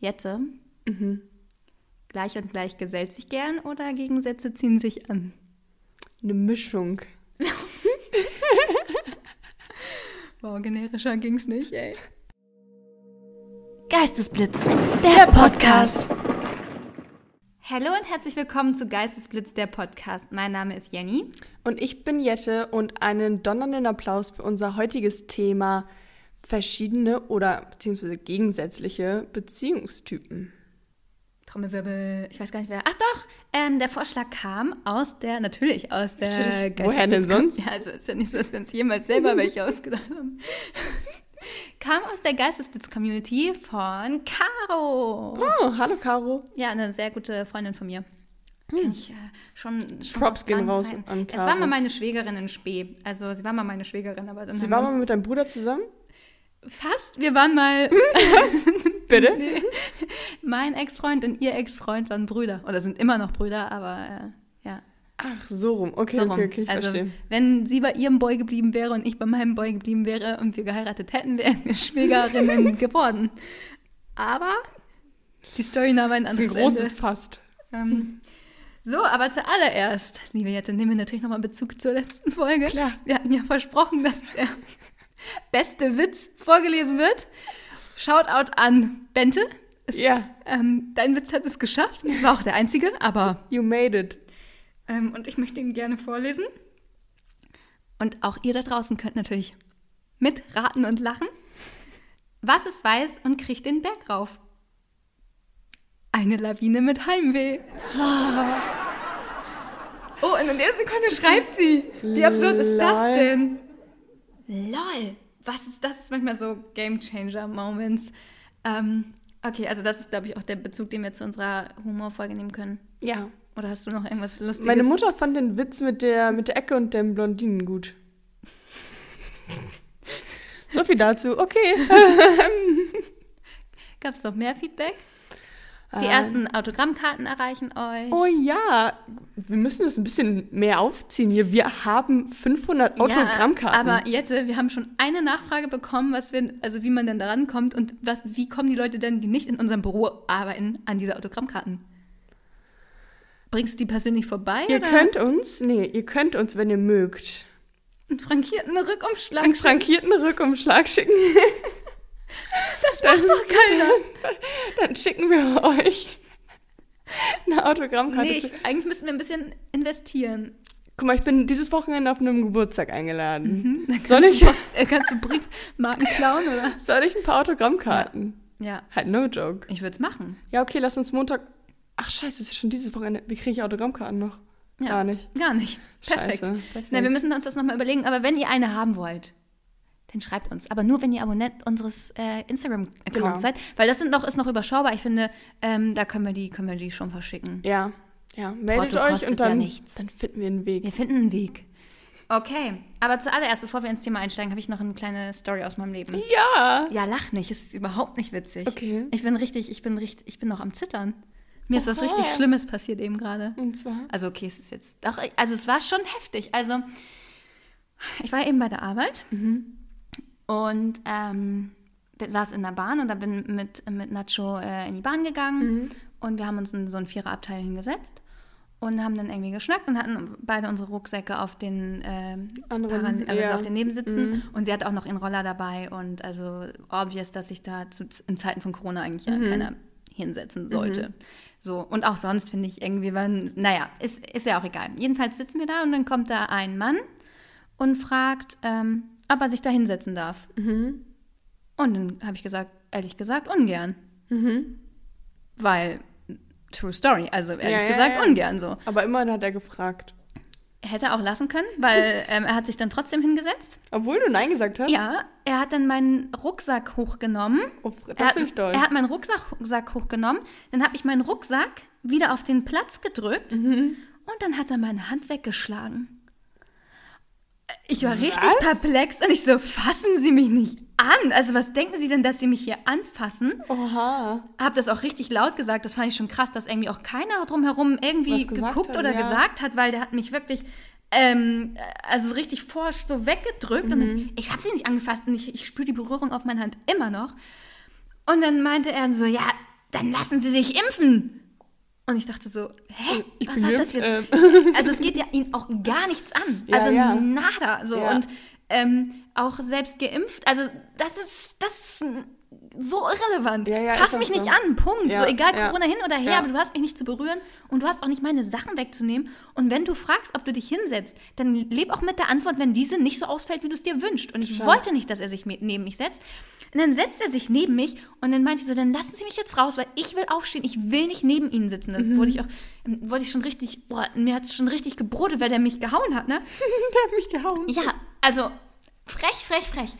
Jette, Mhm. gleich und gleich gesellt sich gern oder Gegensätze ziehen sich an? Eine Mischung. Wow, generischer ging's nicht, ey. Geistesblitz, der Podcast. Hallo und herzlich willkommen zu Geistesblitz, der Podcast. Mein Name ist Jenny. Und ich bin Jette und einen donnernden Applaus für unser heutiges Thema verschiedene oder beziehungsweise gegensätzliche Beziehungstypen. Trommelwirbel, ich weiß gar nicht wer. Ach doch, ähm, der Vorschlag kam aus der, natürlich aus der Natürlich. Woher denn sonst? Ja, also ist ja nicht so, dass wir uns jemals selber welche ausgedacht haben. kam aus der Geistesblitz-Community von Caro. Oh, hallo Caro. Ja, eine sehr gute Freundin von mir. Kenn ich äh, schon, schon Props gehen raus Zeiten. an Es war Caro. mal meine Schwägerin in Spee. Also sie war mal meine Schwägerin, aber dann Sie war mal mit deinem Bruder zusammen? Fast. Wir waren mal Bitte? mein Ex-Freund und ihr Ex-Freund waren Brüder oder sind immer noch Brüder, aber äh, ja. Ach, so rum. Okay, So rum. okay, okay, ich also, verstehe. wenn sie bei ihrem Boy geblieben wäre und ich bei meinem Boy geblieben wäre und wir geheiratet hätten, wären wir Schwägerinnen geworden. Aber die Story nahm ein Das ist ein anderes großes Ende. Fast. Ähm, so, aber zuallererst, liebe Jette, nehmen wir natürlich nochmal Bezug zur letzten Folge. Klar. Wir hatten ja versprochen, dass der beste Witz vorgelesen wird. Shoutout an Bente. Es, Ja. Ähm, dein Witz hat es geschafft. Es war auch der einzige, aber. You made it. Ähm, und ich möchte ihn gerne vorlesen. Und auch ihr da draußen könnt natürlich mitraten und lachen. Was ist weiß und kriecht den Berg rauf? Eine Lawine mit Heimweh. Oh, und in der Sekunde schreibt sie. Wie absurd ist das denn? Lol. Was ist das? ist manchmal so Game Changer Moments. Ähm, okay, also das ist, glaube ich, auch der Bezug, den wir zu unserer Humorfolge nehmen können. Ja. Oder hast du noch irgendwas Lustiges? Meine Mutter fand den Witz mit der, mit der Ecke und dem Blondinen gut. So viel dazu. Okay. Gab es noch mehr Feedback? Die Ähm. ersten Autogrammkarten erreichen euch. Oh ja, wir müssen das ein bisschen mehr aufziehen hier. Wir haben 500 Autogrammkarten. Ja, aber Jette, wir haben schon eine Nachfrage bekommen, was wir, also wie man denn da rankommt und was, wie kommen die Leute denn, die nicht in unserem Büro arbeiten, an diese Autogrammkarten? Bringst du die persönlich vorbei? ihr oder könnt uns, nee, ihr könnt uns, wenn ihr mögt, einen frankierten Rückumschlag einen frankierten Rückumschlag schicken. Das macht doch keiner. Dann schicken wir euch eine Autogrammkarte. Nee, ich, eigentlich müssten wir ein bisschen investieren. Guck mal, ich bin dieses Wochenende auf einem Geburtstag eingeladen. Dann Soll kannst ich, du Post, äh, kannst du Briefmarken klauen, oder? soll ich ein paar Autogrammkarten? Ja, Halt no joke. ich würde es machen. Ja, okay, lass uns Montag. Ach scheiße, es ist schon dieses Wochenende. Wie kriege ich Autogrammkarten noch? Ja. Gar nicht. Gar nicht. Perfekt. Scheiße. Perfekt. Na, wir müssen uns das nochmal überlegen. Aber wenn ihr eine haben wollt, dann schreibt uns. Aber nur, wenn ihr Abonnent unseres äh, Instagram-Accounts Genau. seid. Weil das sind noch, ist noch überschaubar. Ich finde, ähm, da können wir, die, können wir die schon verschicken. Ja, ja, meldet Porto euch und ja dann, nichts. dann finden wir einen Weg. Wir finden einen Weg. Okay, aber zuallererst, bevor wir ins Thema einsteigen, habe ich noch eine kleine Story aus meinem Leben. Ja. Ja, lach nicht, es ist überhaupt nicht witzig. Okay. Ich bin richtig, ich bin richtig, ich bin noch am Zittern. Mir ist was richtig Schlimmes passiert eben gerade. Und zwar. Also okay, es ist jetzt doch, also es war schon heftig. Also ich war eben bei der Arbeit und ähm, saß in der Bahn und da bin mit, mit Nacho äh, in die Bahn gegangen und wir haben uns in so ein Viererabteil hingesetzt und haben dann irgendwie geschnackt und hatten beide unsere Rucksäcke auf den ähm, Anderen, also ja. auf den Nebensitzen und sie hat auch noch ihren Roller dabei und also obvious, dass sich da zu, in Zeiten von Corona eigentlich ja keiner hinsetzen sollte. So, und auch sonst finde ich irgendwie, wenn, naja, ist, ist ja auch egal. Jedenfalls sitzen wir da und dann kommt da ein Mann und fragt, ähm, ob er sich da hinsetzen darf. Und dann habe ich gesagt, ehrlich gesagt, ungern. Weil, true story, also ehrlich Ja, ja, gesagt, ja. ungern so. Aber immerhin hat er gefragt. Er hätte auch lassen können, weil ähm, er hat sich dann trotzdem hingesetzt. Obwohl du Nein gesagt hast? Ja, er hat dann meinen Rucksack hochgenommen. Oh, Er das hat, finde ich toll. er hat meinen Rucksack, Rucksack hochgenommen, dann habe ich meinen Rucksack wieder auf den Platz gedrückt Mhm. und dann hat er meine Hand weggeschlagen. Ich war richtig Was? perplex und ich so, fassen Sie mich nicht an. Also was denken Sie denn, dass Sie mich hier anfassen? Oha. Hab das auch richtig laut gesagt. Das fand ich schon krass, dass irgendwie auch keiner drumherum irgendwie geguckt hat, oder ja. gesagt hat, weil der hat mich wirklich ähm, also so richtig forsch so weggedrückt und Mhm. dann, ich habe sie nicht angefasst und ich, ich spüre die Berührung auf meiner Hand immer noch. Und dann meinte er so, ja, dann lassen Sie sich impfen. Und ich dachte so, hä, Ich was hat das jetzt? Also es geht ja ihn auch gar nichts an. Ja, also ja. nada. So Ja. und ähm, auch selbst geimpft. Also das ist das ist so irrelevant. Ja, ja, Fass mich nicht so. an, Punkt. Ja, so egal. Corona hin oder her, aber du hast mich nicht zu berühren und du hast auch nicht meine Sachen wegzunehmen. Und wenn du fragst, ob du dich hinsetzt, dann leb auch mit der Antwort, wenn diese nicht so ausfällt, wie du es dir wünschst. Und ich Total. wollte nicht, dass er sich neben mich setzt. Und dann setzt er sich neben mich und dann meinte ich so, dann lassen Sie mich jetzt raus, weil ich will aufstehen, ich will nicht neben Ihnen sitzen. Dann wurde ich auch, ähm, wurde ich schon richtig, boah, mir hat es schon richtig gebrodelt, weil der mich gehauen hat, ne? Der hat mich gehauen. Ja, also frech, frech, frech.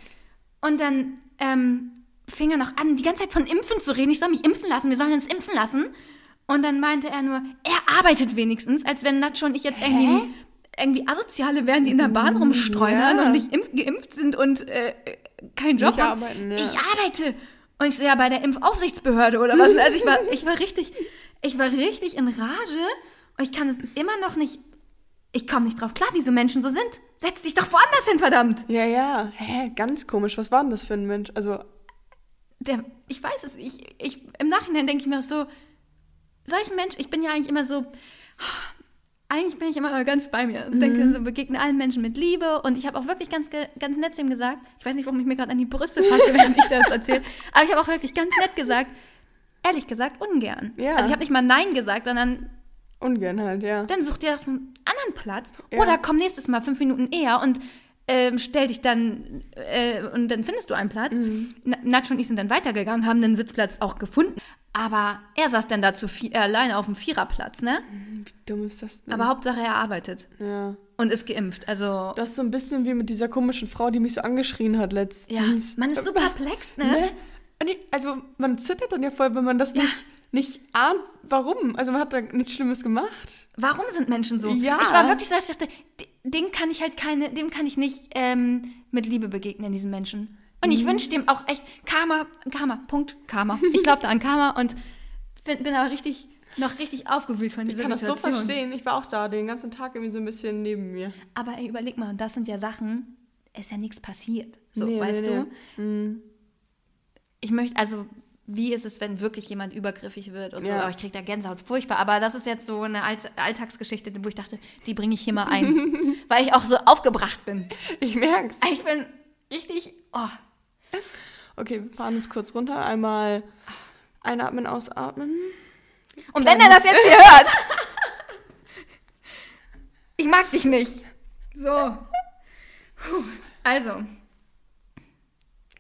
Und dann ähm, fing er noch an, die ganze Zeit von Impfen zu reden. Ich soll mich impfen lassen, wir sollen uns impfen lassen. Und dann meinte er nur, er arbeitet wenigstens, als wenn Nacho und ich jetzt irgendwie, irgendwie Asoziale wären, die in der Bahn rumstreunern Ja. und nicht impf geimpft sind und äh, keinen Job haben. arbeiten, ja. Ich arbeite. Und ich so, ja, bei der Impfaufsichtsbehörde oder was. Also ich war, ich war richtig, ich war richtig in Rage und ich kann es immer noch nicht, ich komme nicht drauf klar, wieso Menschen so sind. Setz dich doch woanders hin, verdammt. Ja, ja. Hä, ganz komisch. Was war denn das für ein Mensch? Also, Der, ich weiß es, ich, ich, im Nachhinein denke ich mir auch so, solchen Mensch, ich bin ja eigentlich immer so, eigentlich bin ich immer ganz bei mir und denke so, begegne allen Menschen mit Liebe und ich habe auch wirklich ganz, ganz nett zu ihm gesagt, ich weiß nicht, warum ich mir gerade an die Brüste fasse, während ich das erzähle, aber ich habe auch wirklich ganz nett gesagt, ehrlich gesagt, ungern. Ja. Also ich habe nicht mal Nein gesagt, sondern ungern halt, ja. dann such dir einen anderen Platz Ja. oder komm nächstes Mal fünf Minuten eher und ähm, stell dich dann äh, und dann findest du einen Platz. Mhm. Na- Nacho und ich sind dann weitergegangen, haben den Sitzplatz auch gefunden. Aber er saß dann dazu vi- äh, alleine auf dem Viererplatz, ne? Wie dumm ist das denn? Aber Hauptsache er arbeitet ja. und ist geimpft. Also Das ist so ein bisschen wie mit dieser komischen Frau, die mich so angeschrien hat ja, letztens. man ist so perplex, ne? Ne? Also man zittert dann ja voll, wenn man das Ja. nicht, nicht ahnt, warum. Also man hat da nichts Schlimmes gemacht. Warum sind Menschen so? Ja. Ich war wirklich so, dass ich dachte, dem kann ich halt keine, dem kann ich nicht ähm, mit Liebe begegnen, diesen Menschen. Und Mhm. ich wünsche dem auch echt Karma, Karma, Punkt, Karma. Ich glaube da an Karma und bin, bin aber richtig, noch richtig aufgewühlt von Ich dieser kann das so Situation. verstehen. Ich war auch da den ganzen Tag irgendwie so ein bisschen neben mir. Aber ey, überleg mal, das sind ja Sachen, es ist ja nichts passiert. So, Nee, weißt nee, du? nee. Ich möchte, also, wie ist es, wenn wirklich jemand übergriffig wird und so? Ja. Aber ich kriege da Gänsehaut, furchtbar. Aber das ist jetzt so eine Alt Alltagsgeschichte, wo ich dachte, die bringe ich hier mal ein. weil ich auch so aufgebracht bin. Ich merk's. Ich bin richtig, oh, Okay, wir fahren uns kurz runter. Einmal einatmen, ausatmen. Und wenn er das jetzt hier hört. Ich mag dich nicht. So. Puh. Also,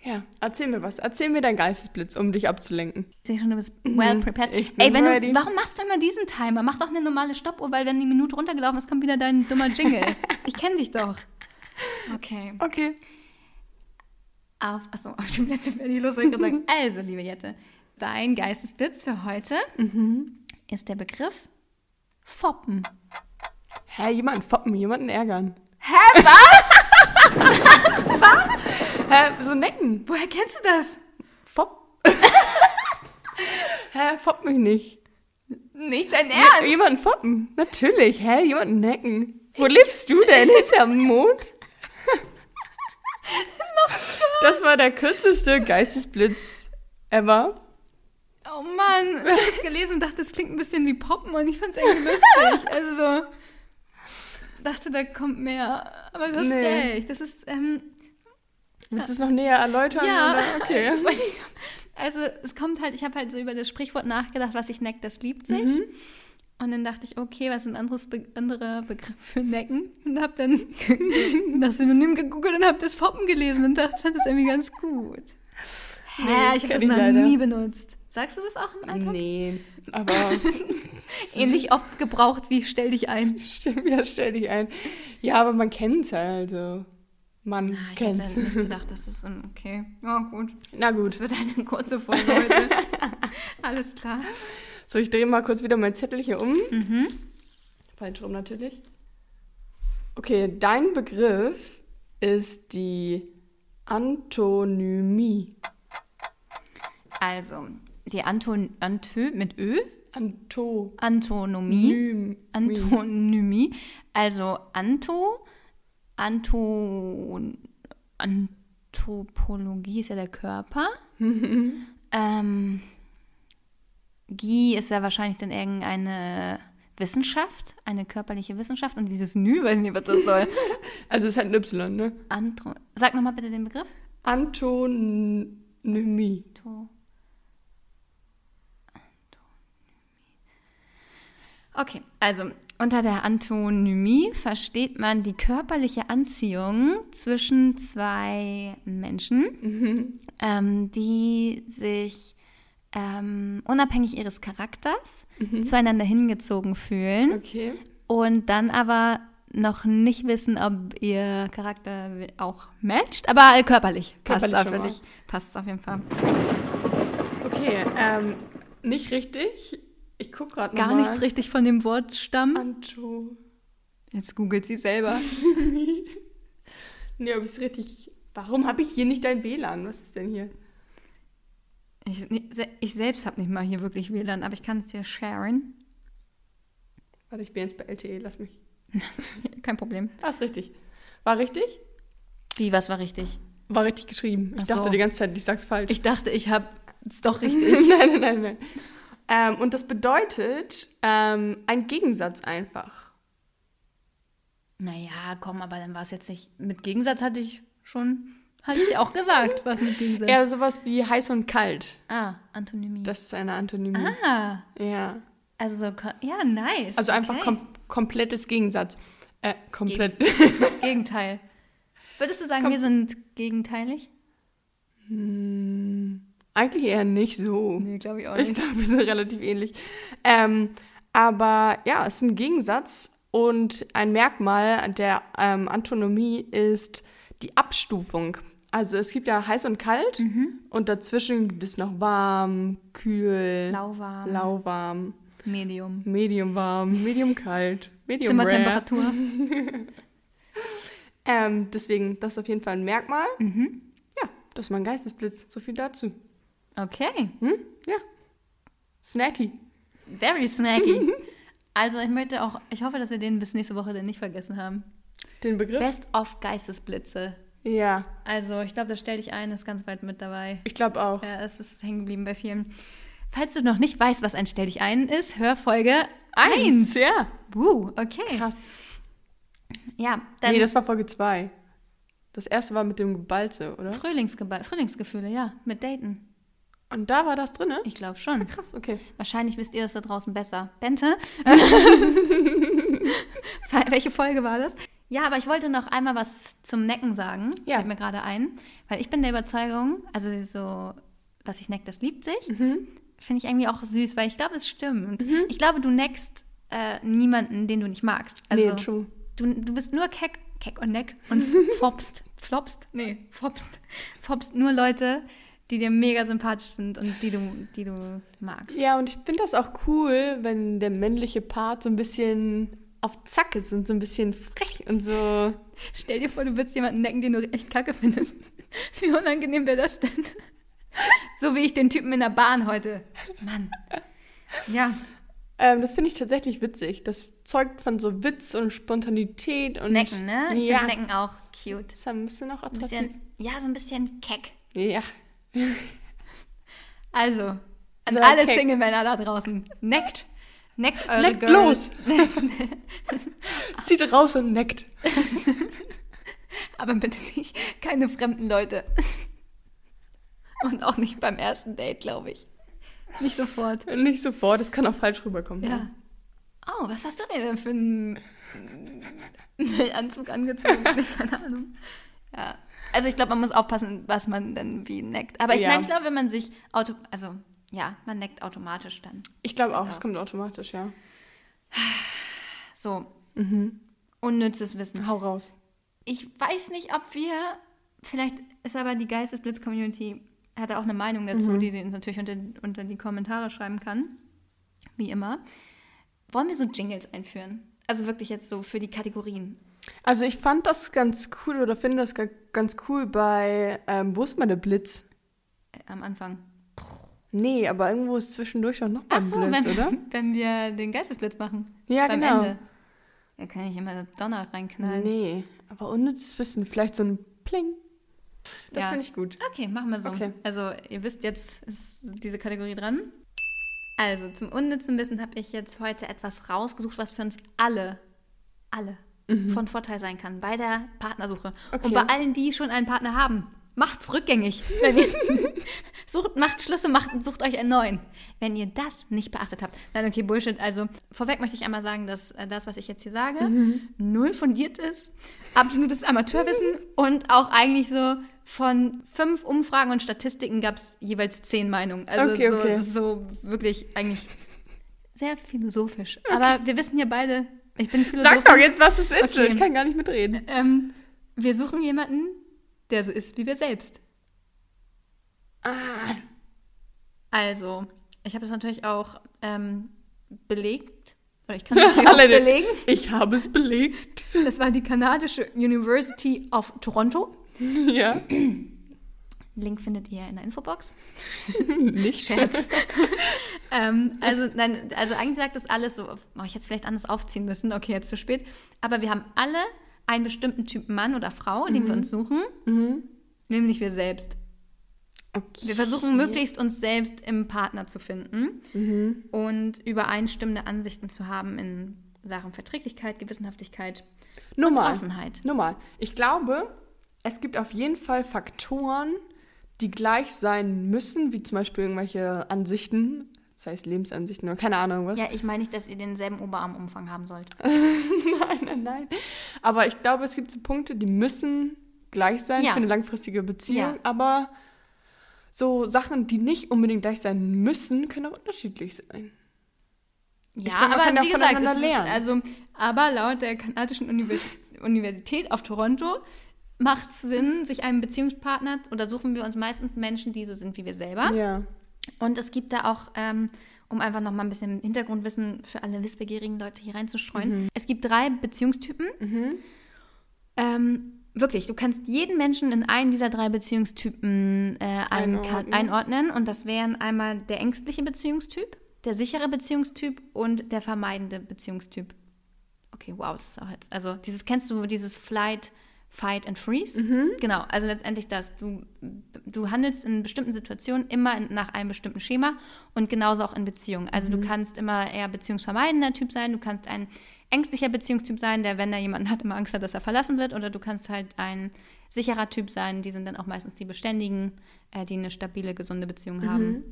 Ja, erzähl mir was. Erzähl mir deinen Geistesblitz, um dich abzulenken. ich sehe schon, du bist well prepared. Mhm. ich bin Ey, wenn ready. du, warum machst du immer diesen Timer? Mach doch eine normale Stoppuhr, weil wenn die Minute runtergelaufen ist, kommt wieder dein dummer Jingle. ich kenne dich doch. Okay. Okay. Auf, achso, auf die Plätze werde ich los, wollte ich sagen. Also, liebe Jette, dein Geistesblitz für heute Mhm. ist der Begriff Foppen. Hä, jemanden foppen, jemanden ärgern. Hä, was? Hä, so necken. Woher kennst du das? Fopp. Hä, fopp mich nicht. Nicht dein Ernst? jemanden foppen. Natürlich. Hä, jemanden necken. Wo lebst du denn? Hinterm Mond? das war der kürzeste Geistesblitz ever. Oh Mann, ich habe es gelesen und dachte, das klingt ein bisschen wie Poppen und ich fand es irgendwie lustig. Also so, dachte, da kommt mehr. Aber du hast Nee. recht. Das ist, ähm, Willst du es noch näher erläutern? ja. Oder? Okay. Also es kommt halt, ich habe halt so über das Sprichwort nachgedacht, was sich neckt, das liebt sich. Mhm. Und dann dachte ich, okay, was ist ein anderes Be anderer Begriff für necken? Und habe dann das Synonym gegoogelt und habe das Foppen gelesen und dachte, das irgendwie ganz gut. Hä, Nee, das ich habe das noch leider. nie benutzt. Sagst du das auch im Alltag? Nee, aber Ähnlich oft gebraucht wie stell dich ein. stimmt, ja, stell dich ein. Ja, aber man kennt es halt so. Man Ah, ich kennt hätte nicht gedacht, dass das ein, okay. Ja, gut. Na Das gut. wird eine kurze Folge heute. Alles klar. So, ich drehe mal kurz wieder mein Zettel hier um. Mhm. Falsch rum natürlich. Okay, dein Begriff ist die Antonymie. Also, die Anton, Antö mit Ö, Anto. Antonomie, Nym- Antonymie, also Anto, Anto, Anthropologie ist ja der Körper. ähm, Gi ist ja wahrscheinlich dann irgendeine Wissenschaft, eine körperliche Wissenschaft. Und dieses Nü, weiß nicht, was das soll. Also es ist halt ein Y, ne? Antro Sag nochmal bitte den Begriff. Antonymie. To Okay, also unter der Antonymie versteht man die körperliche Anziehung zwischen zwei Menschen, ähm, die sich ähm, unabhängig ihres Charakters zueinander hingezogen fühlen Okay. und dann aber noch nicht wissen, ob ihr Charakter auch matcht, aber körperlich passt Körperlich es auf, passt auf jeden Fall. Okay, ähm, nicht richtig. Ich guck gerade Gar nochmal. nichts richtig von dem Wortstamm. Anto. Jetzt googelt sie selber. Nee, ob ich es richtig. Warum habe ich hier nicht dein WLAN? Was ist denn hier? Ich, ich selbst habe nicht mal hier wirklich WLAN, aber ich kann es dir sharen. Warte, ich bin jetzt bei LTE, lass mich. Kein Problem. Ah, ist richtig. War richtig? Wie, was war richtig? War richtig geschrieben. Ich so. dachte die ganze Zeit, ich sag's falsch. Ich dachte, ich habe es doch richtig. nein, nein, nein, nein. Ähm, und das bedeutet ähm, ein Gegensatz einfach. naja, komm, aber dann war es jetzt nicht. Mit Gegensatz hatte ich schon, hatte ich auch gesagt, was mit Gegensatz. Eher sowas wie heiß und kalt. Ah, Antonymie. Das ist eine Antonymie. ah, Ja. also ja, nice. Also einfach okay. kom komplettes Gegensatz. Äh, komplett. Gegenteil. Würdest du sagen, Komm. wir sind gegenteilig? Eigentlich eher nicht so. Nee, glaube ich auch Ich glaube, wir sind relativ ähnlich. Ähm, aber ja, es ist ein Gegensatz und ein Merkmal der ähm, Antonomie ist die Abstufung. Also es gibt ja heiß und kalt und dazwischen gibt es noch warm, kühl, Lauwarm. lauwarm, Medium. medium warm, medium kalt, medium. Zimmertemperatur. Ähm, deswegen, das ist auf jeden Fall ein Merkmal. Mhm. Ja, das ist mein Geistesblitz. So viel dazu. Okay. Hm? Ja. Snacky. Very snacky. Also ich möchte auch, ich hoffe, dass wir den bis nächste Woche dann nicht vergessen haben. Den Begriff? Best of Geistesblitze. Ja, Also ich glaube, das stell dich ein, ist ganz weit mit dabei. ich glaube auch. Ja, es ist hängen geblieben bei vielen. Falls du noch nicht weißt, was ein Stell dich ein ist, hör Folge 1. Ja. Uh, okay. Krass. Ja, dann nee, das war Folge 2. Das erste war mit dem Gebalze, oder? Frühlingsgebe Frühlingsgefühle, ja, mit Daten. Und da war das drin, ne? Ich glaube schon. Krass, okay. Wahrscheinlich wisst ihr das da draußen besser. Bente? Welche Folge war das? Ja, aber ich wollte noch einmal was zum Necken sagen. Ja. Fällt mir gerade ein. Weil ich bin der Überzeugung, also so, was ich neck, das liebt sich. Finde ich irgendwie auch süß, weil ich glaube, es stimmt. Ich glaube, du neckst äh, niemanden, den du nicht magst. Also, nee, true. Du, du bist nur keck, keck und neck und fopst. Flopst? Nee, fopst. Fopst nur Leute, die dir mega sympathisch sind und die du, die du magst. Ja, und ich finde das auch cool, wenn der männliche Part so ein bisschen auf Zack ist und so ein bisschen frech und so. Stell dir vor, du würdest jemanden necken, den du echt kacke findest. Wie unangenehm wäre das denn? So wie ich den Typen in der Bahn heute. Mann. Ja, Ähm, das finde ich tatsächlich witzig. Das zeugt von so Witz und Spontanität und. Necken, ne? Ich ja. finde Necken auch cute. Das ist ein bisschen auch attraktiv. bisschen, ja, so ein bisschen keck. Ja. Also, an So, alle. Single-Männer da draußen. Neckt. Neckt eure Neckt Girls. Zieht raus und neckt. Aber bitte nicht, keine fremden Leute. Und auch nicht beim ersten Date, glaube ich. Nicht sofort. Nicht sofort, das kann auch falsch rüberkommen. Ja. Oh, was hast du denn für einen Anzug angezogen? Keine Ahnung. Ja. Also ich glaube, man muss aufpassen, was man dann wie neckt. Aber ich Ja. meine, ich glaube, wenn man sich auto, also ja, man neckt automatisch dann. Ich glaube auch, Ja. das kommt automatisch, ja. So. Unnützes Wissen. Hau raus. Ich weiß nicht, ob wir, vielleicht ist aber die Geistesblitz-Community, hat auch eine Meinung dazu, die sie uns natürlich unter, unter die Kommentare schreiben kann. Wie immer. Wollen wir so Jingles einführen? Also wirklich jetzt so für die Kategorien. Also ich fand das ganz cool oder finde das ga- ganz cool bei ähm, Wo ist meine Blitz? Äh, am Anfang. Nee, aber irgendwo ist zwischendurch auch noch mal Ach ein so, Blitz, wenn, oder? wenn wir den Geistesblitz machen. Ja, beim genau. Ende. Da kann ich immer Donner reinknallen. Nee, aber unnützes Wissen, vielleicht so ein Pling. Das Ja. finde ich gut. Okay, machen wir so. Okay. Also ihr wisst, jetzt ist diese Kategorie dran. Also, zum unnützen Wissen habe ich jetzt heute etwas rausgesucht, was für uns alle, alle von Vorteil sein kann bei der Partnersuche. Okay. Und bei allen, die schon einen Partner haben, macht's rückgängig. Wenn ihr sucht, macht Schlüsse, macht, sucht euch einen neuen. Wenn ihr das nicht beachtet habt. Nein, okay, Bullshit. Also, vorweg möchte ich einmal sagen, dass äh, das, was ich jetzt hier sage, null fundiert ist, absolutes Amateurwissen und auch eigentlich so von fünf Umfragen und Statistiken gab es jeweils zehn Meinungen. Also Okay, so, okay. so wirklich eigentlich sehr philosophisch. Aber wir wissen ja beide, ich bin Philosophin. Sag doch jetzt, was es ist. Okay. Ich kann gar nicht mitreden. Ähm, wir suchen jemanden, der so ist wie wir selbst. Ah, Also, ich habe das natürlich auch ähm, belegt. Oder ich kann es auch belegen. ich habe es belegt. Das war die kanadische University of Toronto. ja. Link findet ihr in der Infobox. Nicht. Scherz. ähm, also, nein, also eigentlich sagt das alles so, oh, ich hätte es vielleicht anders aufziehen müssen, okay, jetzt zu spät. Aber wir haben alle einen bestimmten Typ Mann oder Frau, den wir uns suchen, nämlich wir selbst. Okay. Wir versuchen möglichst uns selbst im Partner zu finden und übereinstimmende Ansichten zu haben in Sachen Verträglichkeit, Gewissenhaftigkeit, Nur mal. Offenheit. Nur mal. Ich glaube, es gibt auf jeden Fall Faktoren, die gleich sein müssen, wie zum Beispiel irgendwelche Ansichten, das heißt Lebensansichten oder keine Ahnung was. Ja, ich meine nicht, dass ihr denselben Oberarmumfang haben sollt. nein, nein, nein. Aber ich glaube, es gibt so Punkte, die müssen gleich sein Ja. für eine langfristige Beziehung. Ja. Aber so Sachen, die nicht unbedingt gleich sein müssen, können auch unterschiedlich sein. Ja, meine, aber kann ja wie gesagt, voneinander es ist, lernen. also, aber laut der kanadischen Univers Universität auf Toronto macht es Sinn, sich einen Beziehungspartner oder suchen wir uns meistens Menschen, die so sind wie wir selber. Ja. Und es gibt da auch, ähm, um einfach noch mal ein bisschen Hintergrundwissen für alle wissbegierigen Leute hier reinzustreuen, Mhm. es gibt drei Beziehungstypen. Ähm, wirklich, du kannst jeden Menschen in einen dieser drei Beziehungstypen äh, ein, Einordnen. einordnen. Und das wären einmal der ängstliche Beziehungstyp, der sichere Beziehungstyp und der vermeidende Beziehungstyp. Okay, wow, das ist auch jetzt. Also, dieses kennst du, dieses Flight, Fight and Freeze? Genau, also letztendlich das. Du, du handelst in bestimmten Situationen immer in, nach einem bestimmten Schema und genauso auch in Beziehungen. Also, du kannst immer eher beziehungsvermeidender Typ sein, du kannst ein ängstlicher Beziehungstyp sein, der, wenn er jemanden hat, immer Angst hat, dass er verlassen wird, oder du kannst halt ein sicherer Typ sein, die sind dann auch meistens die Beständigen, äh, die eine stabile, gesunde Beziehung haben.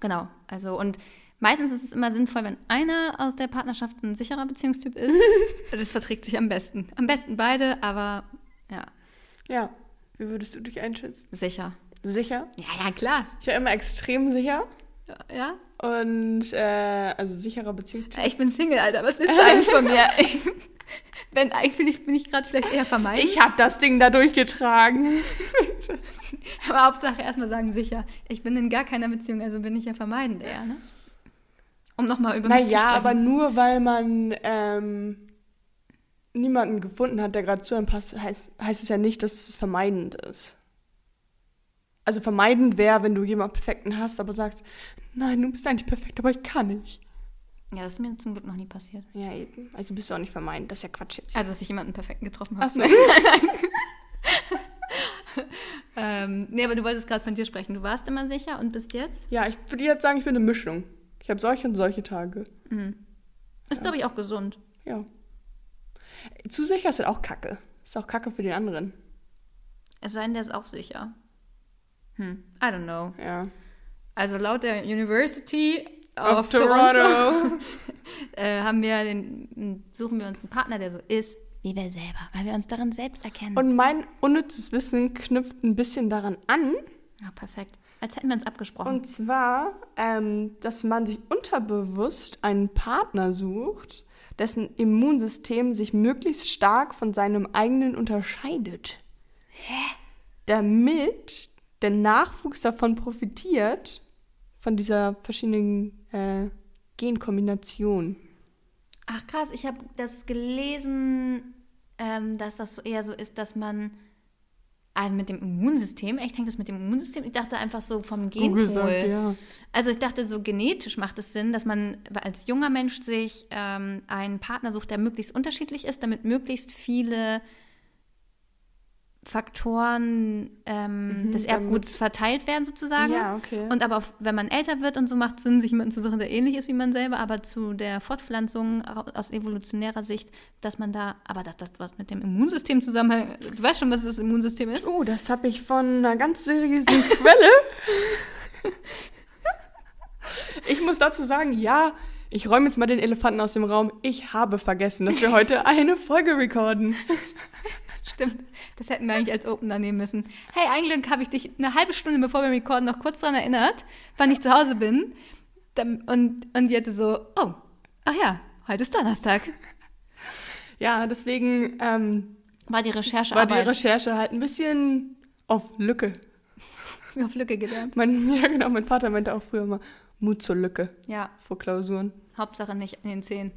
Genau, also und meistens ist es immer sinnvoll, wenn einer aus der Partnerschaft ein sicherer Beziehungstyp ist. das verträgt sich am besten. Am besten beide, aber ja, Ja. Wie würdest du dich einschätzen? sicher. Sicher? Ja, ja, klar. Ich war immer extrem sicher. Ja. Und äh, also sicherer Beziehungstyp. Ich bin Single, Alter. Was willst du eigentlich von mir? Ich, wenn eigentlich bin ich gerade vielleicht eher vermeiden. Ich habe das Ding da durchgetragen. aber Hauptsache erstmal sagen sicher. Ich bin in gar keiner Beziehung, also bin ich ja vermeidend eher, ne? Um nochmal über mich zu Naja, sprechen. aber nur weil man ähm, niemanden gefunden hat, der gerade zu einem passt, heißt, heißt es ja nicht, dass es vermeidend ist. Also vermeidend wäre, wenn du jemanden Perfekten hast, aber sagst, nein, du bist eigentlich perfekt, aber ich kann nicht. Ja, das ist mir zum Glück noch nie passiert. Ja, eben. Also bist du auch nicht vermeidend. Das ist ja Quatsch jetzt. Also, dass ich jemanden perfekten getroffen habe. Ach so. Ähm, nee, aber du wolltest gerade von dir sprechen. Du warst immer sicher und bist jetzt? Ja, ich würde jetzt sagen, ich bin eine Mischung. Ich habe solche und solche Tage. Ist, glaube ich, auch gesund. Ja. Zu sicher ist halt auch Kacke. Ist auch Kacke für den anderen. Es sei denn, der ist auch sicher. Hm, I don't know. Ja. Also laut der University Auf of Toronto, Toronto. äh, haben wir den, suchen wir uns einen Partner, der so ist wie wir selber, weil wir uns darin selbst erkennen. Und mein unnützes Wissen knüpft ein bisschen daran an. ja, perfekt. Als hätten wir uns abgesprochen. Und zwar, ähm, dass man sich unterbewusst einen Partner sucht, dessen Immunsystem sich möglichst stark von seinem eigenen unterscheidet. Hä? Damit der Nachwuchs davon profitiert, von dieser verschiedenen äh, Genkombination. Ach krass, ich habe das gelesen, ähm, dass das so eher so ist, dass man also mit dem Immunsystem, echt hängt das mit dem Immunsystem? Ich dachte einfach so vom Genpool. ja. Also ich dachte, so genetisch macht es Sinn, dass man als junger Mensch sich ähm, einen Partner sucht, der möglichst unterschiedlich ist, damit möglichst viele Faktoren ähm, des damit- Erbguts verteilt werden sozusagen. Ja, okay. Und aber auf, wenn man älter wird und so macht es Sinn, sich jemanden zu suchen, der ähnlich ist wie man selber, aber zu der Fortpflanzung au- aus evolutionärer Sicht, dass man da, aber das, das was mit dem Immunsystem zusammenhängt, du weißt schon, was das Immunsystem ist? Oh, das habe ich von einer ganz seriösen Quelle. ich muss dazu sagen, ja, ich räume jetzt mal den Elefanten aus dem Raum. Ich habe vergessen, dass wir heute eine Folge recorden. Stimmt, das hätten wir eigentlich als Opener nehmen müssen. Hey, eigentlich habe ich dich eine halbe Stunde bevor wir recorden noch kurz daran erinnert, wann ich zu Hause bin. Und, und die hatte so, oh, ach ja, heute ist Donnerstag. Ja, deswegen ähm, War die war die Recherche halt ein bisschen auf Lücke. auf Lücke gelernt. Mein, ja, genau, mein Vater meinte auch früher immer Mut zur Lücke Ja, vor Klausuren. Hauptsache nicht in den Zähnen.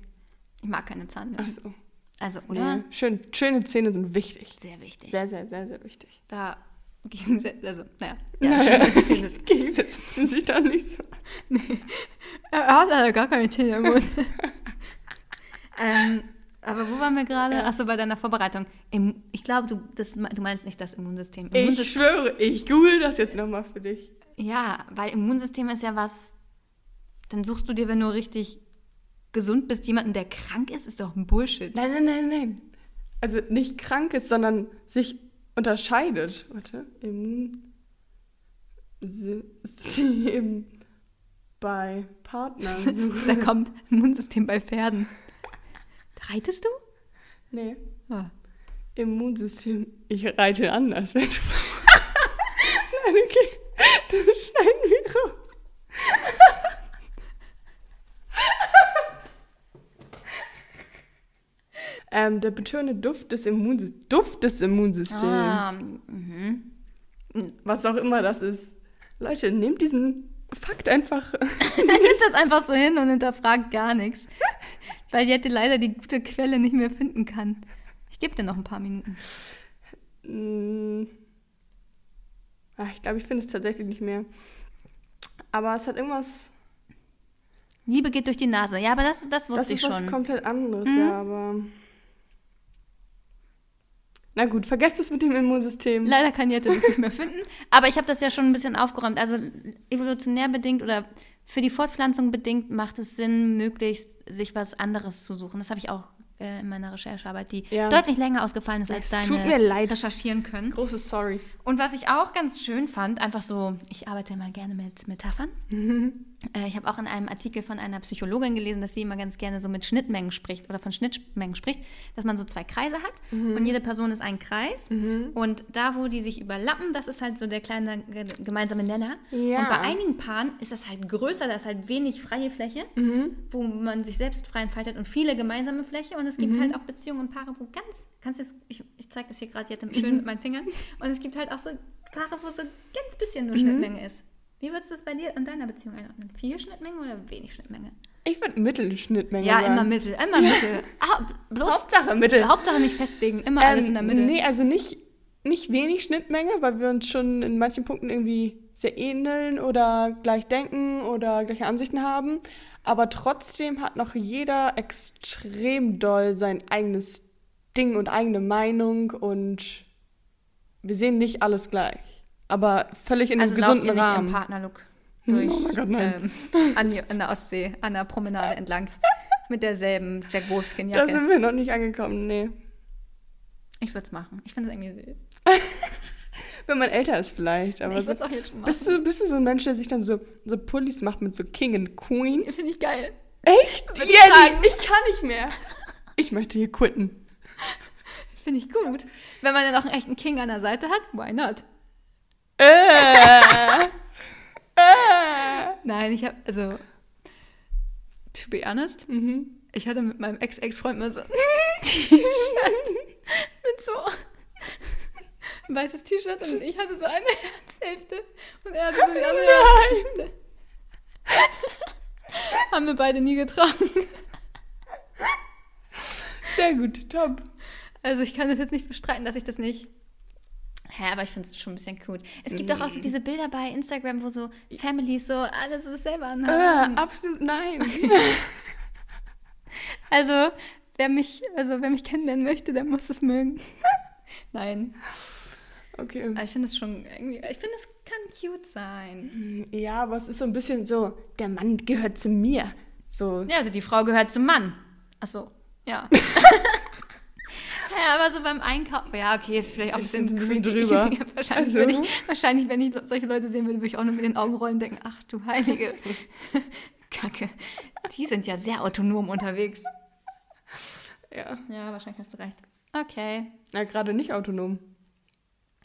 Ich mag keine Zahnlücken. Achso. Also, oder? Nee, schön, schöne Zähne sind wichtig. Sehr wichtig. Sehr, sehr, sehr, sehr wichtig. Da also, naja. Ja, Naja, schöne Zähne sind- Gegensätze sind sich da nicht so. Er hat leider gar keine Zähne im Mund. ähm, aber wo waren wir gerade? Ja. Achso, bei deiner Vorbereitung. Im, ich glaube, du, das, du meinst nicht das Immunsystem. Ich Immunsystem schwöre, ich google das jetzt nochmal für dich. ja, weil Immunsystem ist ja was, dann suchst du dir, wenn du richtig gesund bist, jemanden, der krank ist, ist doch ein Bullshit. Nein, nein, nein, nein. Also nicht krank ist, sondern sich unterscheidet. Warte. Immunsystem bei Partnern. Da kommt Immunsystem bei Pferden. Reitest du? nee. Ah. Immunsystem. Ich reite anders. wenn du- Nein, okay. Das schneiden wir raus. Ähm, der betörende Duft des Immunsystems. Duft des Immunsystems. Ah, mhm. Was auch immer das ist. Leute, nehmt diesen Fakt einfach. nimmt das einfach so hin und hinterfragt gar nichts. Weil Jette leider die gute Quelle nicht mehr finden kann. Ich gebe dir noch ein paar Minuten. Mm. Ach, ich glaube, ich finde es tatsächlich nicht mehr. Aber es hat irgendwas. Liebe geht durch die Nase. Ja, aber das, das Das wusste ist ich was schon. komplett anderes, Mhm. ja, aber. Na gut, vergesst es mit dem Immunsystem. Leider kann Jette das nicht mehr finden. Aber ich habe das ja schon ein bisschen aufgeräumt. Also evolutionär bedingt oder für die Fortpflanzung bedingt macht es Sinn, möglichst sich was anderes zu suchen. Das habe ich auch äh, in meiner Recherchearbeit, die Ja. deutlich länger ausgefallen ist als Es deine tut mir leid. recherchieren können. Großes Sorry. Und was ich auch ganz schön fand, einfach so, ich arbeite immer gerne mit Metaphern. Äh, ich habe auch in einem Artikel von einer Psychologin gelesen, dass sie immer ganz gerne so mit Schnittmengen spricht oder von Schnittmengen spricht, dass man so zwei Kreise hat und jede Person ist ein Kreis. Und da, wo die sich überlappen, das ist halt so der kleine ge- gemeinsame Nenner. Ja. Und bei einigen Paaren ist das halt größer, da ist halt wenig freie Fläche, wo man sich selbst frei entfaltet und viele gemeinsame Fläche. Und es gibt halt auch Beziehungen und Paare, wo ganz, kannst du es, ich, ich zeige das hier gerade jetzt schön mit meinen Fingern. Und es gibt halt auch so Paare, wo so ganz bisschen nur Schnittmenge ist. Wie würdest du das bei dir in deiner Beziehung einordnen? Viel Schnittmenge oder wenig Schnittmenge? Ich würde Mittelschnittmenge Ja, sagen. immer Mittel, immer Mittel. Ah, bloß Hauptsache Mittel. Hauptsache nicht festlegen, immer alles in der Mitte. Ähm, Nee, also nicht, nicht wenig Schnittmenge, weil wir uns schon in manchen Punkten irgendwie sehr ähneln oder gleich denken oder gleiche Ansichten haben. Aber trotzdem hat noch jeder extrem doll sein eigenes Ding und eigene Meinung und wir sehen nicht alles gleich. Aber völlig in einem also lauft gesunden ihr nicht Rahmen. im Partnerlook Oh durch mein Gott, nein. ähm, an, die, an der Ostsee, an der Promenade entlang. Mit derselben Jack Da Wolfskin-Jacke. sind wir noch nicht angekommen, nee. Ich würde es machen. Ich finde es irgendwie süß. Wenn man älter ist vielleicht. Aber ich so, würde es auch jetzt schon machen. bist, du, bist du so ein Mensch, der sich dann so, so Pullis macht mit so King and Queen? Finde ich geil. Echt? Ich Ja, die, ich kann nicht mehr. Ich möchte hier quitten. Finde ich gut. Wenn man dann auch einen echten King an der Seite hat, why not? Äh. äh. Nein, ich habe, also, to be honest, Mhm. ich hatte mit meinem Ex-Ex-Freund mal so ein T-Shirt mit so ein weißes T-Shirt und ich hatte so eine Herzhälfte und er hatte so die andere Herzhälfte. Haben wir beide nie getragen. Sehr gut, top. Also ich kann das jetzt nicht bestreiten, dass ich das nicht. Hä, aber ich finde es schon ein bisschen cute. Es gibt auch, auch so diese Bilder bei Instagram, wo so Families so alles so selber Äh, anhaben. absolut nein. Also, wer mich, also wer mich kennenlernen möchte, der muss es mögen. Nein. Okay. Aber ich finde es schon irgendwie, ich finde, es kann cute sein. Ja, aber es ist so ein bisschen so, der Mann gehört zu mir. So. Ja, die Frau gehört zum Mann. Ach so, ja. Ja, aber so beim Einkaufen, ja, okay, ist vielleicht auch ein bisschen, ein bisschen drüber. Ja, wahrscheinlich, Also- wenn ich, wahrscheinlich, wenn ich solche Leute sehen würde, würde ich auch nur mit den Augen rollen und denken, ach du Heilige. Kacke. Die sind ja sehr autonom unterwegs. Ja. Ja, wahrscheinlich hast du recht. Okay. Na, gerade nicht autonom.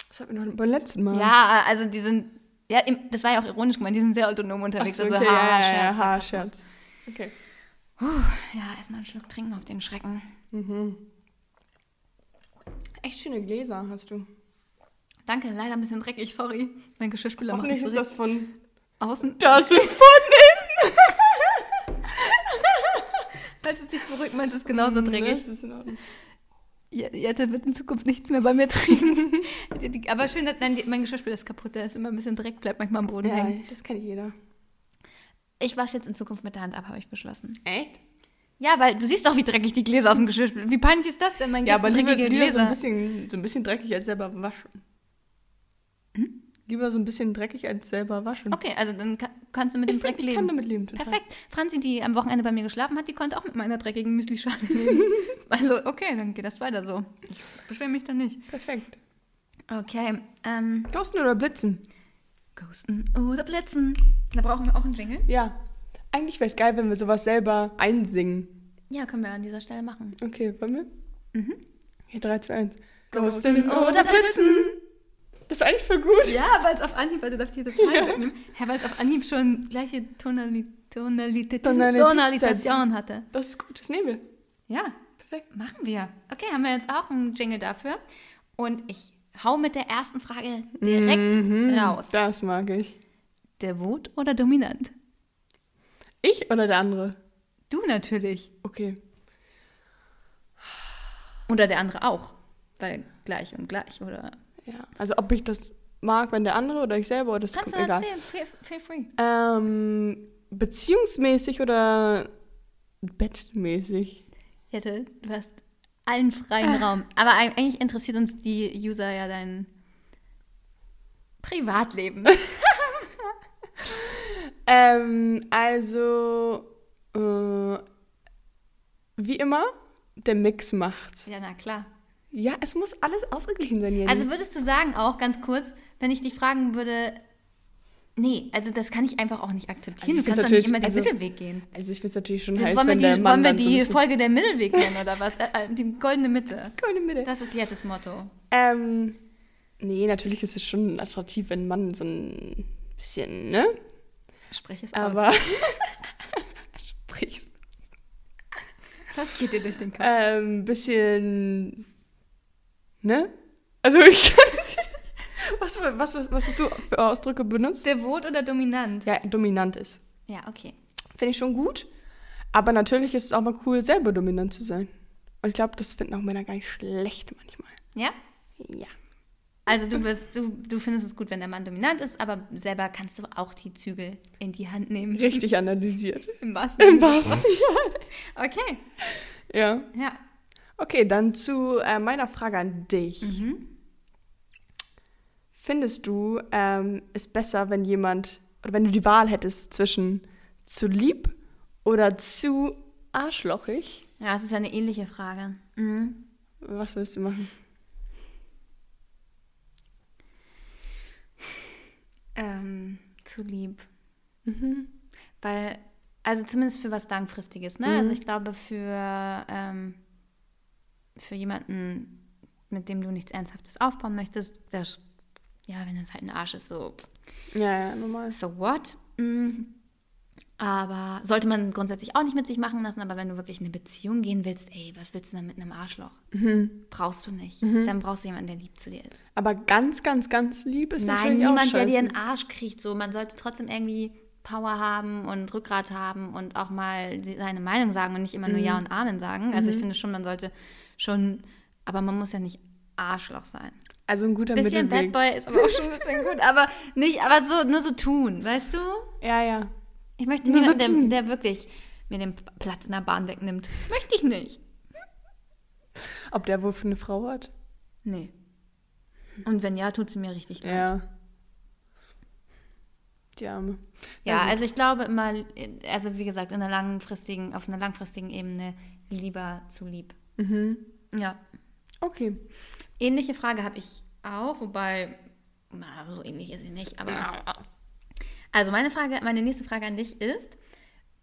Das hatten wir noch beim letzten Mal. Ja, also die sind, ja, im- das war ja auch ironisch gemeint, die sind sehr autonom unterwegs. So, also okay, ha, ja, ja, ja. Scherz. Okay. Ja, erstmal einen Schluck trinken auf den Schrecken. Echt schöne Gläser hast du. Danke, leider ein bisschen dreckig, sorry. Mein Geschirrspüler macht nicht ist das von... außen. Das ist von Falls es dich beruhigt, meinst du es genauso innen. dreckig. Das ist in Ordnung. Jette wird in Zukunft nichts mehr bei mir trinken. Aber schön, dass nein, mein Geschirrspüler ist kaputt. Da ist immer ein bisschen Dreck, bleibt manchmal am Boden Ja, hängen. das kennt jeder. Ich wasche jetzt in Zukunft mit der Hand ab, habe ich beschlossen. Echt? Ja, weil du siehst doch, wie dreckig die Gläser aus dem Geschirrspüler Wie peinlich ist das denn, mein Ja, aber lieber, dreckige lieber so, Gläser? ein bisschen, so ein bisschen dreckig als selber waschen. Lieber so ein bisschen dreckig als selber waschen. Okay, also dann ka kannst du mit dem ich, Dreck find, ich leben. kann damit leben. Total. Perfekt. Franzi, die am Wochenende bei mir geschlafen hat, die konnte auch mit meiner dreckigen Müslischale leben. also, okay, dann geht das weiter so. Ich beschwere mich dann nicht. Perfekt. Okay, ähm, Ghosten oder Blitzen? Ghosten oder Blitzen. Da brauchen wir auch einen Jingle. Ja. Eigentlich wäre es geil, wenn wir sowas selber einsingen. Ja, können wir an dieser Stelle machen. Okay, wollen wir? Mhm. Hier, 3, 2, 1. Ghosten oder Blitzen. Das war eigentlich voll gut. Ja, weil es auf Anhieb, warte, darf ich dir das mal wegnehmen? Ja, weil es auf Anhieb schon gleiche Tonali Tonalität Tonalität- Tonalisation hatte. Das ist gut, das nehmen wir. Ja, Perfekt. machen wir. Okay, haben wir jetzt auch einen Jingle dafür. Und ich hau mit der ersten Frage direkt raus. Mhm. Das mag ich. Devot oder dominant? Ich oder der andere? Du natürlich. Okay. Oder der andere auch. Weil gleich und gleich, oder? Ja. Also ob ich das mag, wenn der andere oder ich selber oder das Kannst du egal. erzählen, feel, feel free. Ähm, beziehungsmäßig oder bettmäßig? Jette, du hast allen freien Raum. Aber eig- eigentlich interessiert uns die User ja dein Privatleben. Ähm, also äh, wie immer, der Mix macht's. ja, na klar. Ja, es muss alles ausgeglichen sein, Jenny. Also würdest du sagen, auch ganz kurz, wenn ich dich fragen würde, nee, also das kann ich einfach auch nicht akzeptieren. Also du kannst doch nicht immer den also- Mittelweg gehen. also ich finde es natürlich schon Das heiß, wollen wir wenn der die, Mann wollen wir so die bisschen- Folge der Mittelweg nennen oder was? Äh, äh, die goldene Mitte. Goldene Mitte. Das ist Jettes Motto. Ähm, nee, natürlich ist es schon attraktiv, wenn ein Mann so ein bisschen, ne? Sprich es aus. Aber sprichst. Was geht dir durch den Kopf? Ähm, bisschen, ne? Also ich kann es. Was, was, was, was hast du für Ausdrücke benutzt? Devot oder dominant? Ja, dominant ist. Ja, okay. Finde ich schon gut. Aber natürlich ist es auch mal cool, selber dominant zu sein. Und ich glaube, das finden auch Männer gar nicht schlecht manchmal. Ja? Ja. Also du bist, du, du findest es gut, wenn der Mann dominant ist, aber selber kannst du auch die Zügel in die Hand nehmen. Richtig analysiert. Im wahrsten Im wahrsten Okay. Ja. Ja. Okay, dann zu äh, meiner Frage an dich. Findest du ähm, es besser, wenn jemand, oder wenn du die Wahl hättest zwischen zu lieb oder zu arschlochig? Ja, es ist eine ähnliche Frage. Mhm. Was willst du machen? Ähm, zu lieb. Mhm. Weil, also zumindest für was Langfristiges, ne? Mhm. Also ich glaube, für, ähm, für jemanden, mit dem du nichts Ernsthaftes aufbauen möchtest, das, ja, wenn das halt ein Arsch ist, so, Ja, ja, normal. so what? Mm. Aber sollte man grundsätzlich auch nicht mit sich machen lassen, aber wenn du wirklich in eine Beziehung gehen willst, ey, was willst du denn mit einem Arschloch? Mhm. Brauchst du nicht. Dann brauchst du jemanden, der lieb zu dir ist. Aber ganz, ganz, ganz lieb ist Nein, natürlich auch niemand, der dir einen Arsch kriegt. So, man sollte trotzdem irgendwie Power haben und Rückgrat haben und auch mal seine Meinung sagen und nicht immer nur Ja und Amen sagen. Also ich finde schon, man sollte schon, aber man muss ja nicht Arschloch sein. Also ein guter bisschen Mittelweg. Bad Boy ist aber auch schon ein bisschen gut, aber nicht, aber so, nur so tun, weißt du? Ja, ja. Ich möchte Nur so niemanden, tun. der, der wirklich mir den Platz in der Bahn wegnimmt. Möchte ich nicht. Ob der wohl für eine Frau hat? Nee. Und wenn ja, tut sie mir richtig leid. Ja. Die Arme. Ja, also ich glaube immer, also wie gesagt, in einer langfristigen, auf einer langfristigen Ebene lieber zu lieb. Mhm. Ja. Okay. Ähnliche Frage habe ich auch, wobei, na, so ähnlich ist sie nicht, aber. Also meine Frage, meine nächste Frage an dich ist: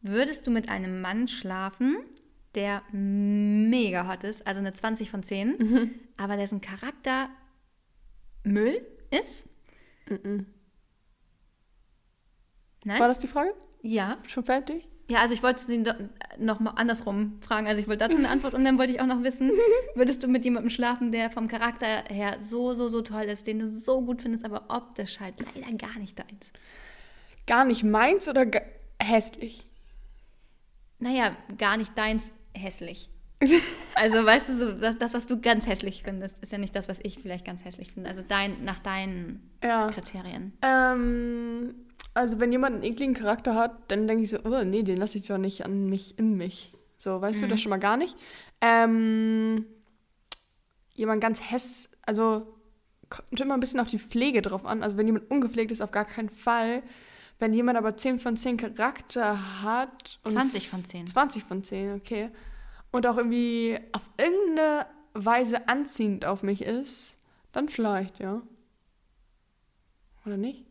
Würdest du mit einem Mann schlafen, der mega hot ist, also eine 20 von 10, aber dessen Charakter Müll ist? Nein? War das die Frage? Ja. Schon fertig? Ja, also ich wollte sie noch mal andersrum fragen. Also ich wollte dazu eine Antwort und dann wollte ich auch noch wissen, würdest du mit jemandem schlafen, der vom Charakter her so, so, so toll ist, den du so gut findest, aber optisch halt leider gar nicht deins? Gar nicht meins oder hässlich? Naja, gar nicht deins hässlich. Also weißt du, so, das, das, was du ganz hässlich findest, ist ja nicht das, was ich vielleicht ganz hässlich finde. Also dein, nach deinen Ja. Kriterien. Ähm, also wenn jemand einen ekligen Charakter hat, dann denke ich so, oh nee, den lasse ich doch nicht an mich, in mich. So, weißt du das schon mal gar nicht. Ähm, jemand ganz häss, also kommt immer ein bisschen auf die Pflege drauf an. Also wenn jemand ungepflegt ist, auf gar keinen Fall. Wenn jemand aber 10 von 10 Charakter hat. und 20 von 10. 20 von 10, okay. Und auch irgendwie auf irgendeine Weise anziehend auf mich ist, dann vielleicht, ja. Oder nicht?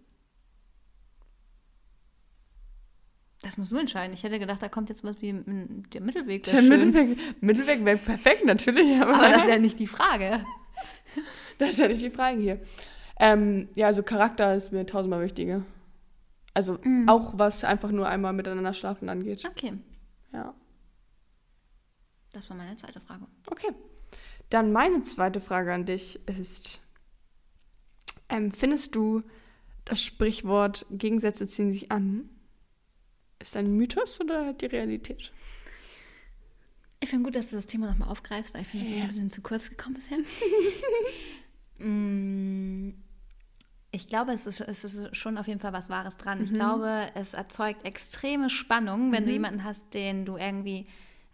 Das musst du entscheiden. Ich hätte gedacht, da kommt jetzt was wie der Mittelweg. Der. Mittelweg, Mittelweg wäre perfekt, natürlich. Aber, Aber das ist ja nicht die Frage. das ist ja nicht die Frage hier. Ähm, ja, also Charakter ist mir tausendmal wichtiger. Also Mhm. auch was einfach nur einmal miteinander schlafen angeht. Okay, Ja. das war meine zweite Frage. Okay. Dann meine zweite Frage an dich ist: ähm, Findest du das Sprichwort Gegensätze ziehen sich an? Ist ein Mythos oder die Realität? Ich finde gut, dass du das Thema nochmal aufgreifst, weil ich finde, es ist Ja. ein bisschen zu kurz gekommen bisher. Mm, ich glaube, es ist, es ist schon auf jeden Fall was Wahres dran. Ich glaube, es erzeugt extreme Spannung, wenn du jemanden hast, den du irgendwie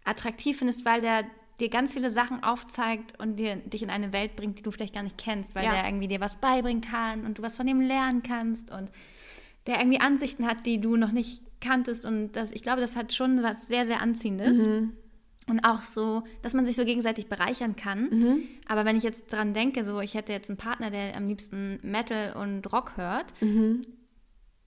attraktiv findest, weil der dir ganz viele Sachen aufzeigt und dir, dich in eine Welt bringt, die du vielleicht gar nicht kennst, weil Ja. der irgendwie dir was beibringen kann und du was von ihm lernen kannst und der irgendwie Ansichten hat, die du noch nicht kanntest und das, ich glaube, das hat schon was sehr, sehr Anziehendes. Und auch so, dass man sich so gegenseitig bereichern kann. Aber wenn ich jetzt dran denke, so ich hätte jetzt einen Partner, der am liebsten Metal und Rock hört,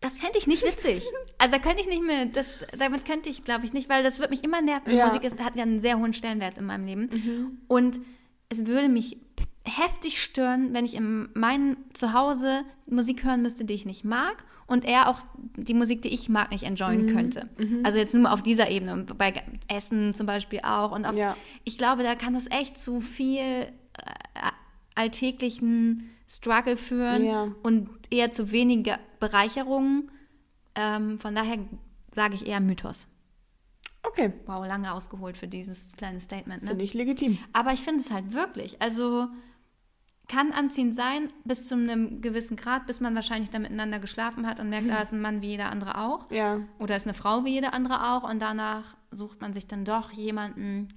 das fände ich nicht witzig. Also da könnte ich nicht mehr, das, damit könnte ich, glaube ich, nicht, weil das würde mich immer nerven. Ja. Musik ist, hat ja einen sehr hohen Stellenwert in meinem Leben. Und es würde mich heftig stören, wenn ich in meinem Zuhause Musik hören müsste, die ich nicht mag und er auch die Musik, die ich mag, nicht enjoyen könnte. Also jetzt nur auf dieser Ebene und bei Essen zum Beispiel auch. Und auf, Ja. ich glaube, da kann das echt zu viel äh, alltäglichen Struggle führen Ja. und eher zu weniger Bereicherung. Ähm, von daher sage ich eher Mythos. Okay, Wow, lange ausgeholt für dieses kleine Statement. Ne? finde ich legitim. Aber ich finde es halt wirklich. Also kann anziehend sein bis zu einem gewissen Grad, bis man wahrscheinlich dann miteinander geschlafen hat und merkt, da ist ein Mann wie jeder andere auch. Ja. Oder ist eine Frau wie jeder andere auch. Und danach sucht man sich dann doch jemanden,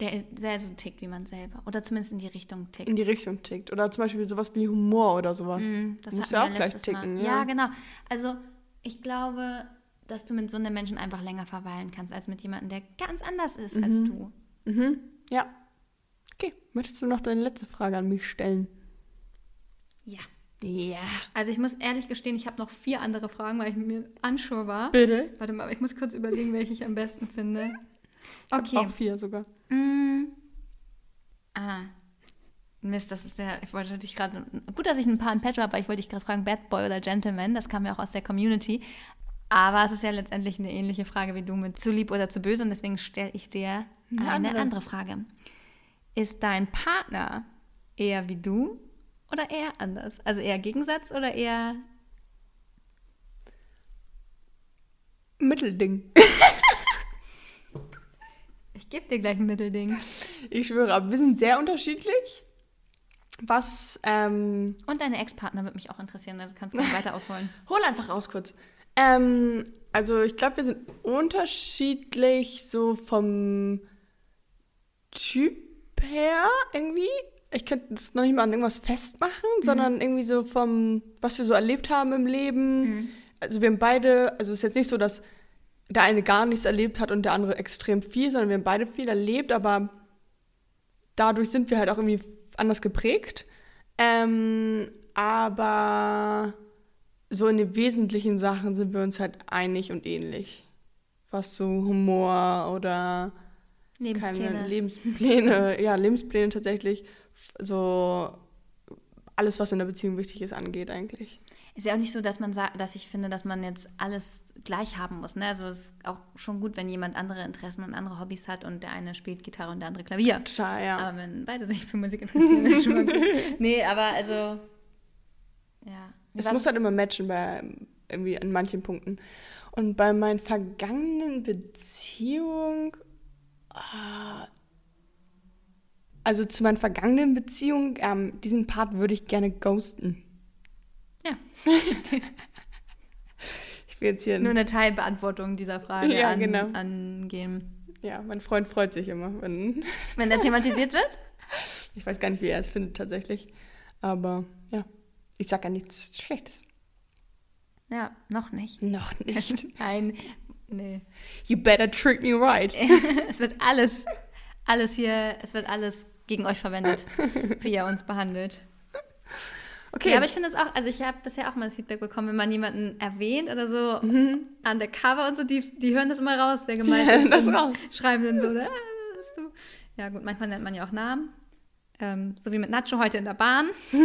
der sehr so tickt wie man selber. Oder zumindest in die Richtung tickt. In die Richtung tickt. Oder zum Beispiel sowas wie Humor oder sowas. Mm, Das Muss ja auch gleich ticken. Mal. Ja. genau. Also ich glaube, dass du mit so einem Menschen einfach länger verweilen kannst, als mit jemandem, der ganz anders ist als du. Mhm. Ja. Okay, möchtest du noch deine letzte Frage an mich stellen? Ja. Ja. Also ich muss ehrlich gestehen, ich habe noch vier andere Fragen, weil ich mir unsure war. Bitte. Warte mal, aber ich muss kurz überlegen, welche ich am besten finde. Auch Okay. vier sogar. Mm. Ah. Mist, das ist der, ich wollte dich gerade, gut, dass ich ein paar in petto habe, aber ich wollte dich gerade fragen, Bad Boy oder Gentleman, das kam ja auch aus der Community. Aber es ist ja letztendlich eine ähnliche Frage wie du mit zu lieb oder zu böse und deswegen stelle ich dir Eine eine, andere. andere. Frage. Ist dein Partner eher wie du oder eher anders? Also eher Gegensatz oder eher Mittelding. Ich gebe dir gleich ein Mittelding. Ich schwöre, aber wir sind sehr unterschiedlich. Was, ähm, Und deine Ex-Partner würde mich auch interessieren, also kannst du weiter ausholen. hol einfach raus kurz. Ähm, also ich glaube, wir sind unterschiedlich so vom Typ her irgendwie. ich könnte es noch nicht mal an irgendwas festmachen, mhm. sondern irgendwie so vom, was wir so erlebt haben im Leben. Mhm. Also wir haben beide, also es ist jetzt nicht so, dass der eine gar nichts erlebt hat und der andere extrem viel, sondern wir haben beide viel erlebt, aber dadurch sind wir halt auch irgendwie anders geprägt. Ähm, aber so in den wesentlichen Sachen sind wir uns halt einig und ähnlich. Was so Humor oder Lebenspläne. keine Lebenspläne, ja, Lebenspläne tatsächlich, so alles, was in der Beziehung wichtig ist, angeht eigentlich. Ist ja auch nicht so, dass man sagt, dass ich finde, dass man jetzt alles gleich haben muss. Ne? Also es ist auch schon gut, wenn jemand andere Interessen und andere Hobbys hat und der eine spielt Gitarre und der andere Klavier. Total, ja. Aber wenn beide sich für Musik interessieren, ist schon mal gut. Nee, aber also ja. Es muss halt immer matchen bei irgendwie an manchen Punkten. Und bei meinen vergangenen Beziehungen also zu meinen vergangenen Beziehungen, ähm, diesen Part würde ich gerne ghosten. Ja. ich will jetzt hier. Nur eine Teilbeantwortung dieser Frage ja, an, genau. angehen. Ja, mein Freund freut sich immer, wenn. Wenn er thematisiert wird? Ich weiß gar nicht, wie er es findet tatsächlich. Aber ja, ich sage ja nichts Schlechtes. Ja, noch nicht. Noch nicht. Nein, nee. You better treat me right. es wird alles, alles hier, es wird alles gegen euch verwendet, wie ihr uns behandelt. Okay. Ja, aber ich finde es auch, also ich habe bisher auch mal das Feedback bekommen, wenn man jemanden erwähnt oder so mhm. undercover und so, die, die hören das immer raus, wer gemeint die ist. Das raus. Schreiben dann so, ah, du. Ja gut, manchmal nennt man ja auch Namen. Ähm, so wie mit Nacho heute in der Bahn. äh,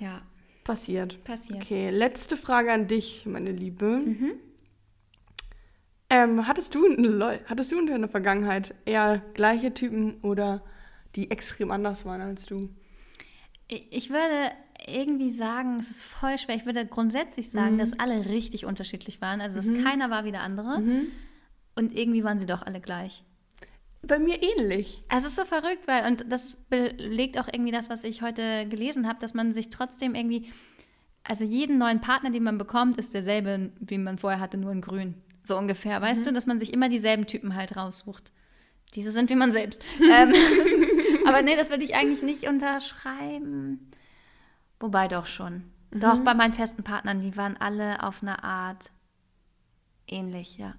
ja. Passiert. Passiert. Okay, letzte Frage an dich, meine Liebe. Mhm. Ähm, hattest, du, hattest du in deiner Vergangenheit eher gleiche Typen oder die extrem anders waren als du? Ich würde irgendwie sagen, es ist voll schwer. Ich würde grundsätzlich sagen, mhm. dass alle richtig unterschiedlich waren. Also, dass mhm. keiner war wie der andere. Mhm. Und irgendwie waren sie doch alle gleich. Bei mir ähnlich. Also, es ist so verrückt, weil, und das belegt auch irgendwie das, was ich heute gelesen habe, dass man sich trotzdem irgendwie, also jeden neuen Partner, den man bekommt, ist derselbe, wie man vorher hatte, nur in grün. So ungefähr, weißt mhm. du, dass man sich immer dieselben Typen halt raussucht. Diese sind wie man selbst. ähm, aber nee, das würde ich eigentlich nicht unterschreiben. Wobei doch schon. Mhm. Doch bei meinen festen Partnern, die waren alle auf eine Art ähnlich, ja.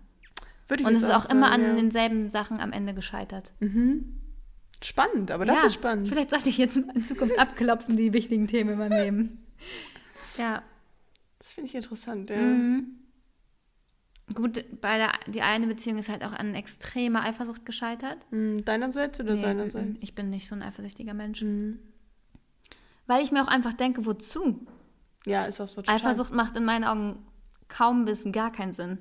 Würde ich Und es ist auch sagen, immer an ja. denselben Sachen am Ende gescheitert. Mhm. Spannend, aber das ja, ist spannend. Vielleicht sollte ich jetzt in Zukunft abklopfen, die wichtigen Themen in meinem Leben. Ja. Das finde ich interessant, ja. Mhm. Gut, bei der die eine Beziehung ist halt auch an extremer Eifersucht gescheitert. Mhm. Deinerseits oder nee, seinerseits? Ich bin nicht so ein eifersüchtiger Mensch. Mhm. Weil ich mir auch einfach denke, wozu? Ja, ist auch so total. Eifersucht macht in meinen Augen kaum bis gar keinen Sinn.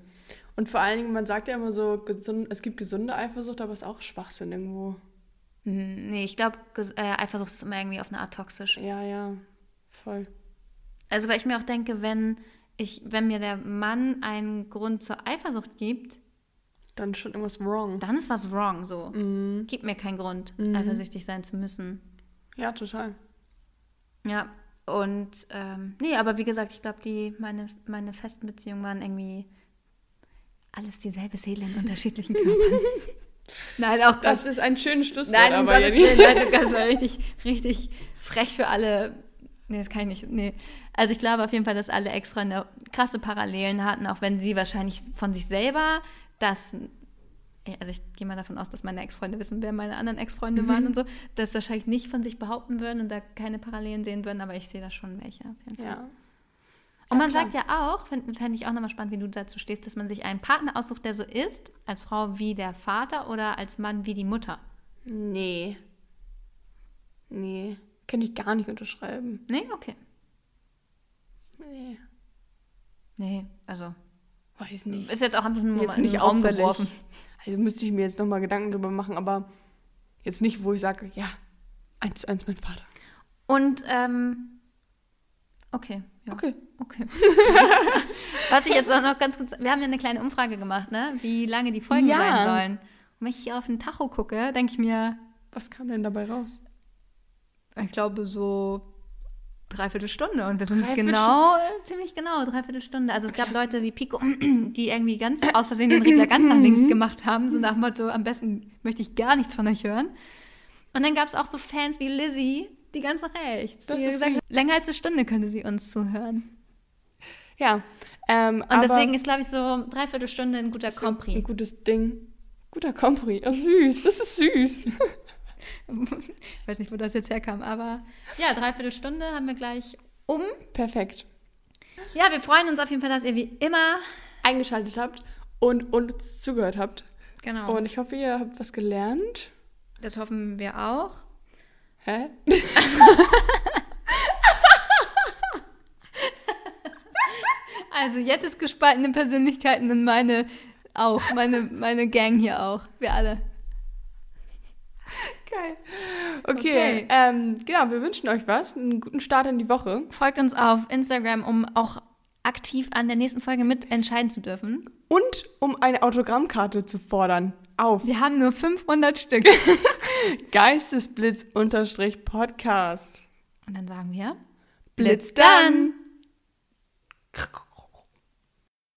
Und vor allen Dingen, man sagt ja immer so, es gibt gesunde Eifersucht, aber es ist auch Schwachsinn irgendwo. Hm, nee, ich glaube, äh, Eifersucht ist immer irgendwie auf eine Art toxisch. Ja, ja, voll. Also, weil ich mir auch denke, wenn ich, wenn mir der Mann einen Grund zur Eifersucht gibt, dann ist schon irgendwas wrong. Dann ist was wrong, so. Mhm. Gib mir keinen Grund, mhm. eifersüchtig sein zu müssen. Ja, total. Ja, und ähm, nee, aber wie gesagt, ich glaube, die meine, meine festen Beziehungen waren irgendwie alles dieselbe Seele in unterschiedlichen Körpern. nein, auch Das ist ein schönes Schlusswort. Nein, aber Gottes Willen, nein, das war richtig, richtig frech für alle. Nee, das kann ich nicht. Nee. Also ich glaube auf jeden Fall, dass alle Ex-Freunde krasse Parallelen hatten, auch wenn sie wahrscheinlich von sich selber das also ich gehe mal davon aus, dass meine Ex-Freunde wissen, wer meine anderen Ex-Freunde mhm. waren und so, dass sie wahrscheinlich nicht von sich behaupten würden und da keine Parallelen sehen würden, aber ich sehe da schon welche auf jeden Fall. Ja. Und man klar. sagt ja auch, fände fänd ich auch nochmal spannend, wie du dazu stehst, dass man sich einen Partner aussucht, der so ist, als Frau wie der Vater oder als Mann wie die Mutter. Nee. Nee. Kann ich gar nicht unterschreiben. Nee, okay. Nee. Nee, also. Weiß nicht. Ist jetzt auch einfach nur jetzt den Raum geworfen. Also müsste ich mir jetzt nochmal Gedanken drüber machen, aber jetzt nicht, wo ich sage, ja, eins zu eins mein Vater. Und, ähm, okay. Ja. Okay. Okay. Was ich jetzt auch noch ganz kurz, wir haben ja eine kleine Umfrage gemacht, ne? Wie lange die Folgen ja. sein sollen. Und wenn ich hier auf den Tacho gucke, denke ich mir. Was kam denn dabei raus? Ich glaube so dreiviertel Stunde und wir sind genau, ziemlich genau, dreiviertel Stunde. Also es gab Leute wie Pico, die irgendwie ganz aus Versehen den Regler ganz nach links gemacht haben, so nach dem Motto, am besten möchte ich gar nichts von euch hören. Und dann gab es auch so Fans wie Lizzie, die ganz nach rechts. Das die ist gesagt, länger als eine Stunde könnte sie uns zuhören. Ja. Ähm, Und deswegen ist, glaube ich, so dreiviertel Stunde ein guter ein Compris. gutes Ding. Guter Compris. Oh, süß. Das ist süß. Ich weiß nicht, wo das jetzt herkam, aber ja, dreiviertel Stunde haben wir gleich um. Perfekt. Ja, wir freuen uns auf jeden Fall, dass ihr wie immer. Eingeschaltet habt und uns zugehört habt. Genau. Und ich hoffe, ihr habt was gelernt. das hoffen wir auch. Hä? Also, jetzt ist gespaltene Persönlichkeiten und meine auch. Meine, meine Gang hier auch. Wir alle. Geil. Okay, Okay. Ähm, genau, wir wünschen euch was. Einen guten Start in die Woche. Folgt uns auf Instagram, um auch aktiv an der nächsten Folge mitentscheiden zu dürfen. Und um eine Autogrammkarte zu fordern. Auf Wir haben nur 500 Stück. Geistesblitz-Podcast. Und dann sagen wir, Blitz dann!